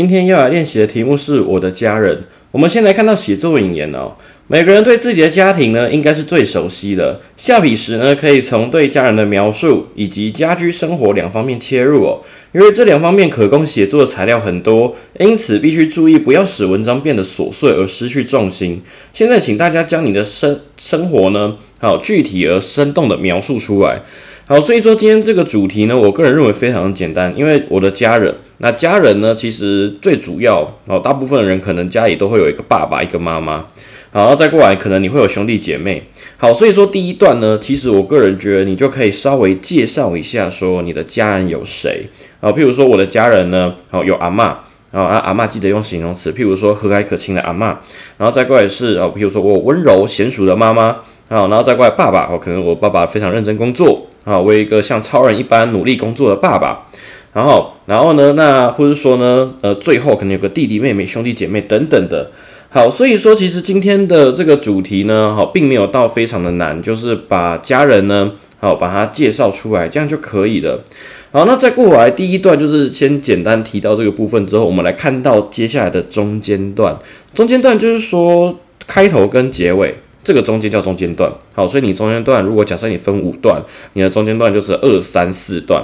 今天要来练习的题目是我的家人。我们先来看到写作引言哦。每个人对自己的家庭呢，应该是最熟悉的。下笔时呢，可以从对家人的描述以及家居生活两方面切入哦。因为这两方面可供写作的材料很多，因此必须注意不要使文章变得琐碎而失去重心。现在请大家将你的生生活呢，好具体而生动的描述出来。好，所以说今天这个主题呢，我个人认为非常简单，因为我的家人，那家人呢，其实最主要哦，大部分人可能家里都会有一个爸爸，一个妈妈，然后再过来可能你会有兄弟姐妹。好，所以说第一段呢，其实我个人觉得你就可以稍微介绍一下，说你的家人有谁啊？譬如说我的家人呢，好有阿妈啊，阿阿妈记得用形容词，譬如说和蔼可亲的阿妈，然后再过来是哦，譬如说我温柔娴熟的妈妈，好，然后再过来爸爸，哦，可能我爸爸非常认真工作。啊，为一个像超人一般努力工作的爸爸，然后，然后呢，那或者说呢，呃，最后可能有个弟弟妹妹、兄弟姐妹等等的。好，所以说其实今天的这个主题呢，好，并没有到非常的难，就是把家人呢，好，把它介绍出来，这样就可以了。好，那再过来第一段就是先简单提到这个部分之后，我们来看到接下来的中间段。中间段就是说开头跟结尾。这个中间叫中间段，好，所以你中间段如果假设你分五段，你的中间段就是二三四段。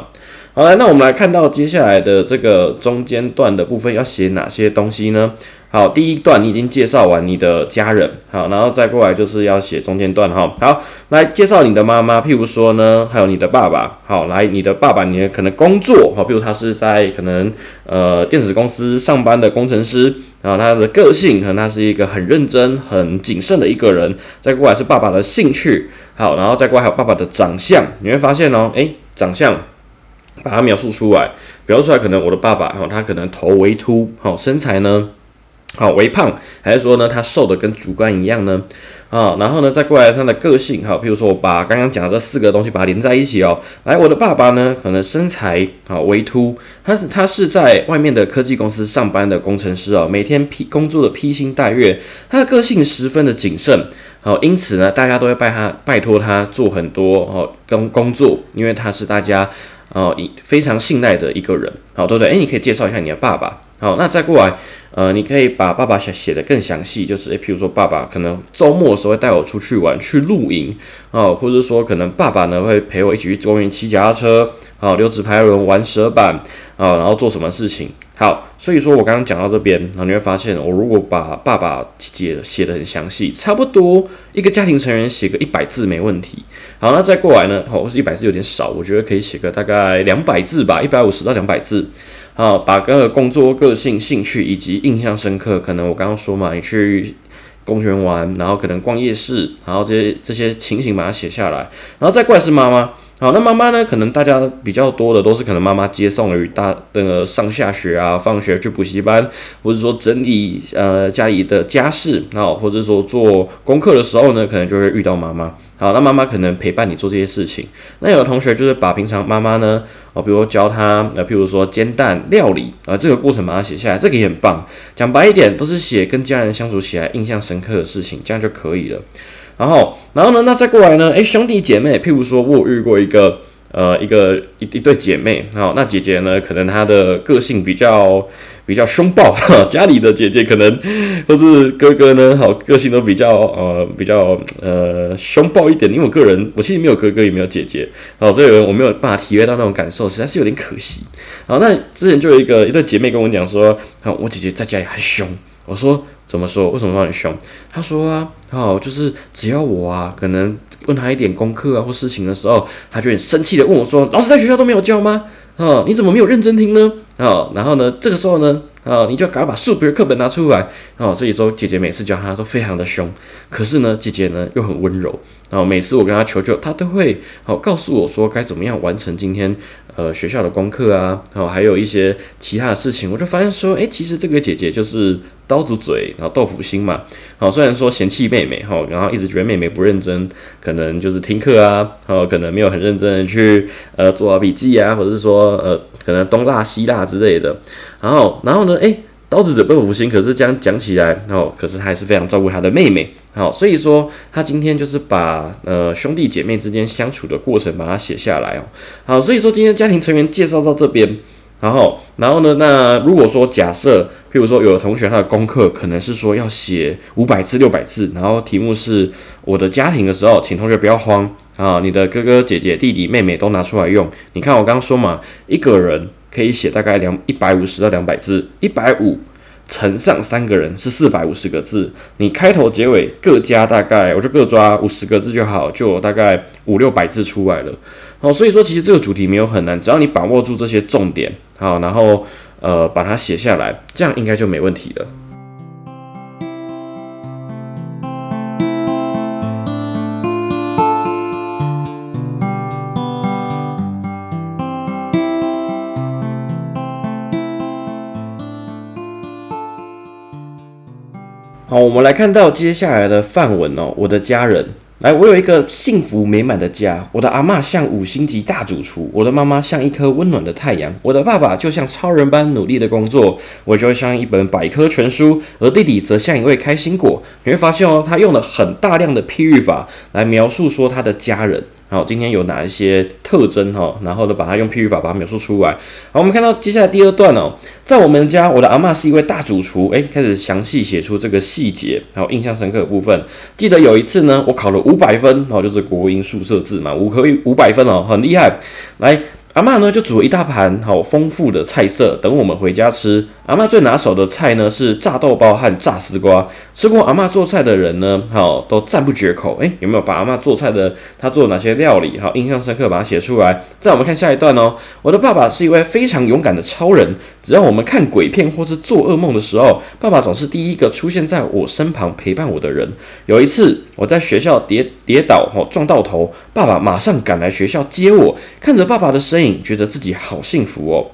好来，那我们来看到接下来的这个中间段的部分要写哪些东西呢？好，第一段你已经介绍完你的家人，好，然后再过来就是要写中间段哈。好，来介绍你的妈妈，譬如说呢，还有你的爸爸。好，来你的爸爸，你可能工作，好，比如他是在可能呃电子公司上班的工程师，然后他的个性可能他是一个很认真、很谨慎的一个人。再过来是爸爸的兴趣，好，然后再过来还有爸爸的长相，你会发现哦，诶，长相把它描述出来，描述出来可能我的爸爸，哈，他可能头微秃，好，身材呢？好，微胖还是说呢，他瘦的跟竹竿一样呢？啊，然后呢，再过来他的个性，哈，譬如说我把刚刚讲的这四个东西把它连在一起哦。来，我的爸爸呢，可能身材好微秃，他他是在外面的科技公司上班的工程师哦，每天披工作的披星戴月，他的个性十分的谨慎，好，因此呢，大家都会拜他拜托他做很多哦工工作，因为他是大家哦非常信赖的一个人，好，对不对？诶，你可以介绍一下你的爸爸。好，那再过来，呃，你可以把爸爸写写的更详细，就是诶，譬如说爸爸可能周末的时候会带我出去玩，去露营，哦，或者说可能爸爸呢会陪我一起去公园骑脚踏车，哦，溜直排轮，玩蛇板，啊，然后做什么事情？好，所以说我刚刚讲到这边，然后你会发现，我如果把爸爸写写的很详细，差不多一个家庭成员写个一百字没问题。好，那再过来呢，好，是一百字有点少，我觉得可以写个大概两百字吧，一百五十到两百字。好，把个工作、个性、兴趣以及印象深刻，可能我刚刚说嘛，你去公园玩，然后可能逛夜市，然后这些这些情形把它写下来，然后再过来是妈妈。好，那妈妈呢？可能大家比较多的都是可能妈妈接送于大那个上下学啊，放学去补习班，或者说整理呃家里的家事，那，或者说做功课的时候呢，可能就会遇到妈妈。好，那妈妈可能陪伴你做这些事情。那有的同学就是把平常妈妈呢，哦，比如教他，呃，譬如说煎蛋料理啊，这个过程把它写下来，这个也很棒。讲白一点，都是写跟家人相处起来印象深刻的事情，这样就可以了。然后，然后呢？那再过来呢？诶，兄弟姐妹，譬如说，我遇过一个，呃，一个一一对姐妹。好，那姐姐呢，可能她的个性比较比较凶暴。家里的姐姐可能，或是哥哥呢，好，个性都比较呃比较呃凶暴一点。因为我个人，我其实没有哥哥，也没有姐姐，好，所以我没有办法体会到那种感受，实在是有点可惜。好，那之前就有一个一对姐妹跟我讲说，好，我姐姐在家里很凶。我说。怎么说？为什么说很凶？他说啊，哦，就是只要我啊，可能问他一点功课啊或事情的时候，他就很生气的问我说：“老师在学校都没有教吗？啊，你怎么没有认真听呢？啊，然后呢，这个时候呢，啊，你就赶快把数学课本拿出来。哦，所以说姐姐每次教他都非常的凶，可是呢，姐姐呢又很温柔。然后每次我跟他求救，他都会好告诉我说该怎么样完成今天呃学校的功课啊，然后还有一些其他的事情，我就发现说，诶，其实这个姐姐就是刀子嘴，然后豆腐心嘛。好，虽然说嫌弃妹妹哈，然后一直觉得妹妹不认真，可能就是听课啊，然后可能没有很认真的去呃做好笔记啊，或者是说呃可能东拉西拉之类的。然后然后呢，诶。刀子嘴豆腐心，可是这样讲起来，哦，可是他还是非常照顾他的妹妹，好，所以说他今天就是把呃兄弟姐妹之间相处的过程把它写下来哦，好，所以说今天家庭成员介绍到这边，然后然后呢，那如果说假设，譬如说有的同学他的功课可能是说要写五百字六百字，然后题目是我的家庭的时候，请同学不要慌啊，你的哥哥姐姐弟弟妹妹都拿出来用，你看我刚刚说嘛，一个人。可以写大概两一百五十到两百字，一百五乘上三个人是四百五十个字。你开头结尾各加大概，我就各抓五十个字就好，就大概五六百字出来了。哦，所以说其实这个主题没有很难，只要你把握住这些重点，好，然后呃把它写下来，这样应该就没问题了。好，我们来看到接下来的范文哦。我的家人，来，我有一个幸福美满的家。我的阿妈像五星级大主厨，我的妈妈像一颗温暖的太阳，我的爸爸就像超人般努力的工作，我就像一本百科全书，而弟弟则像一位开心果。你会发现哦，他用了很大量的譬喻法来描述说他的家人。好，今天有哪一些特征哈？然后呢，把它用譬喻法把它描述出来。好，我们看到接下来第二段哦，在我们家，我的阿妈是一位大主厨。诶，开始详细写出这个细节，然后印象深刻的部分。记得有一次呢，我考了五百分，然后就是国音数设置嘛，五科五百分哦，很厉害。来。阿妈呢就煮了一大盘好丰富的菜色等我们回家吃。阿妈最拿手的菜呢是炸豆包和炸丝瓜。吃过阿妈做菜的人呢，好都赞不绝口。诶，有没有把阿妈做菜的她做哪些料理好印象深刻，把它写出来？再我们看下一段哦。我的爸爸是一位非常勇敢的超人。只要我们看鬼片或是做噩梦的时候，爸爸总是第一个出现在我身旁陪伴我的人。有一次我在学校跌跌倒哦撞到头，爸爸马上赶来学校接我。看着爸爸的身影。觉得自己好幸福哦，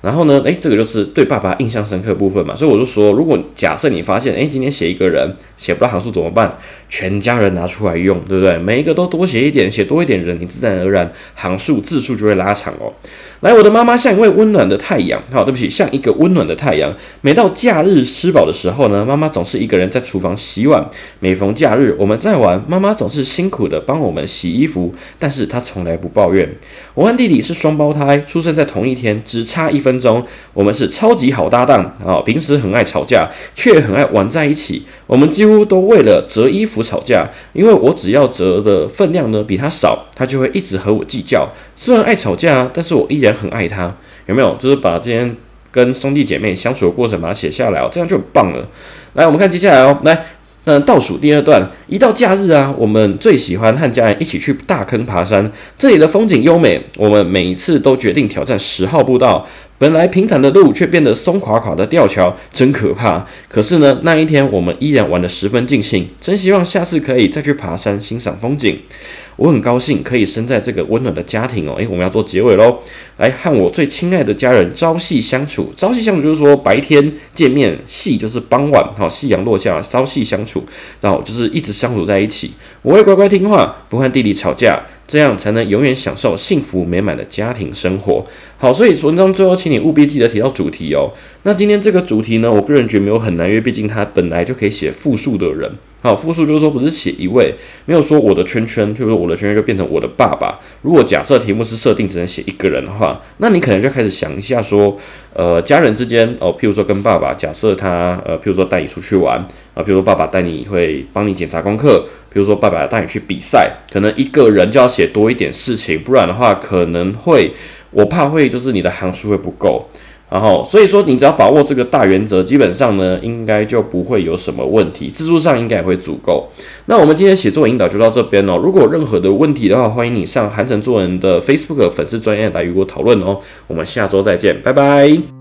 然后呢，诶，这个就是对爸爸印象深刻部分嘛，所以我就说，如果假设你发现，诶，今天写一个人写不到行数怎么办？全家人拿出来用，对不对？每一个都多写一点，写多一点人，你自然而然行数字数就会拉长哦。来，我的妈妈像一位温暖的太阳，好，对不起，像一个温暖的太阳。每到假日吃饱的时候呢，妈妈总是一个人在厨房洗碗。每逢假日我们在玩，妈妈总是辛苦的帮我们洗衣服，但是她从来不抱怨。我和弟弟是双胞胎，出生在同一天，只差一分分钟。我们是超级好搭档啊，平时很爱吵架，却很爱玩在一起。我们几乎都为了折衣服吵架，因为我只要折的分量呢比他少，他就会一直和我计较。虽然爱吵架，但是我依然很爱他。有没有？就是把今天跟兄弟姐妹相处的过程把它写下来哦，这样就很棒了。来，我们看接下来哦，来，那倒数第二段，一到假日啊，我们最喜欢和家人一起去大坑爬山，这里的风景优美，我们每一次都决定挑战十号步道。本来平坦的路却变得松垮垮的吊桥，真可怕。可是呢，那一天我们依然玩得十分尽兴，真希望下次可以再去爬山欣赏风景。我很高兴可以生在这个温暖的家庭哦。诶，我们要做结尾喽，来和我最亲爱的家人朝夕相处。朝夕相处就是说白天见面，夕就是傍晚，好，夕阳落下，朝夕相处，然后就是一直相处在一起。我会乖乖听话，不和弟弟吵架。这样才能永远享受幸福美满的家庭生活。好，所以文章最后，请你务必记得提到主题哦。那今天这个主题呢，我个人觉得没有很难，因为毕竟他本来就可以写复数的人。好，复数就是说不是写一位，没有说我的圈圈，譬如说我的圈圈就变成我的爸爸。如果假设题目是设定只能写一个人的话，那你可能就开始想一下说，呃，家人之间哦，譬如说跟爸爸，假设他呃，譬如说带你出去玩啊，譬如说爸爸带你会帮你检查功课。譬如说，爸爸带你去比赛，可能一个人就要写多一点事情，不然的话可能会，我怕会就是你的行数会不够。然后，所以说你只要把握这个大原则，基本上呢，应该就不会有什么问题，字数上应该也会足够。那我们今天写作引导就到这边哦。如果有任何的问题的话，欢迎你上韩城作文的 Facebook 粉丝专业来与我讨论哦。我们下周再见，拜拜。